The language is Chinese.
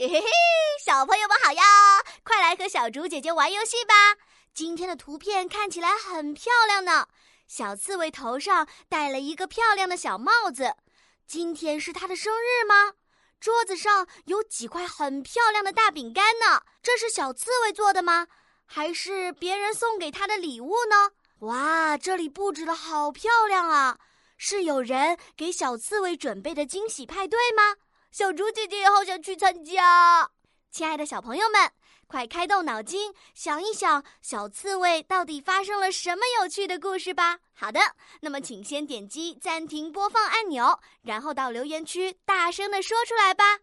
嘿嘿嘿，小朋友们好呀！快来和小竹姐姐玩游戏吧。今天的图片看起来很漂亮呢。小刺猬头上戴了一个漂亮的小帽子。今天是他的生日吗？桌子上有几块很漂亮的大饼干呢。这是小刺猬做的吗？还是别人送给他的礼物呢？哇，这里布置的好漂亮啊！是有人给小刺猬准备的惊喜派对吗？小猪姐姐也好想去参加。亲爱的小朋友们，快开动脑筋，想一想小刺猬到底发生了什么有趣的故事吧。好的，那么请先点击暂停播放按钮，然后到留言区大声的说出来吧。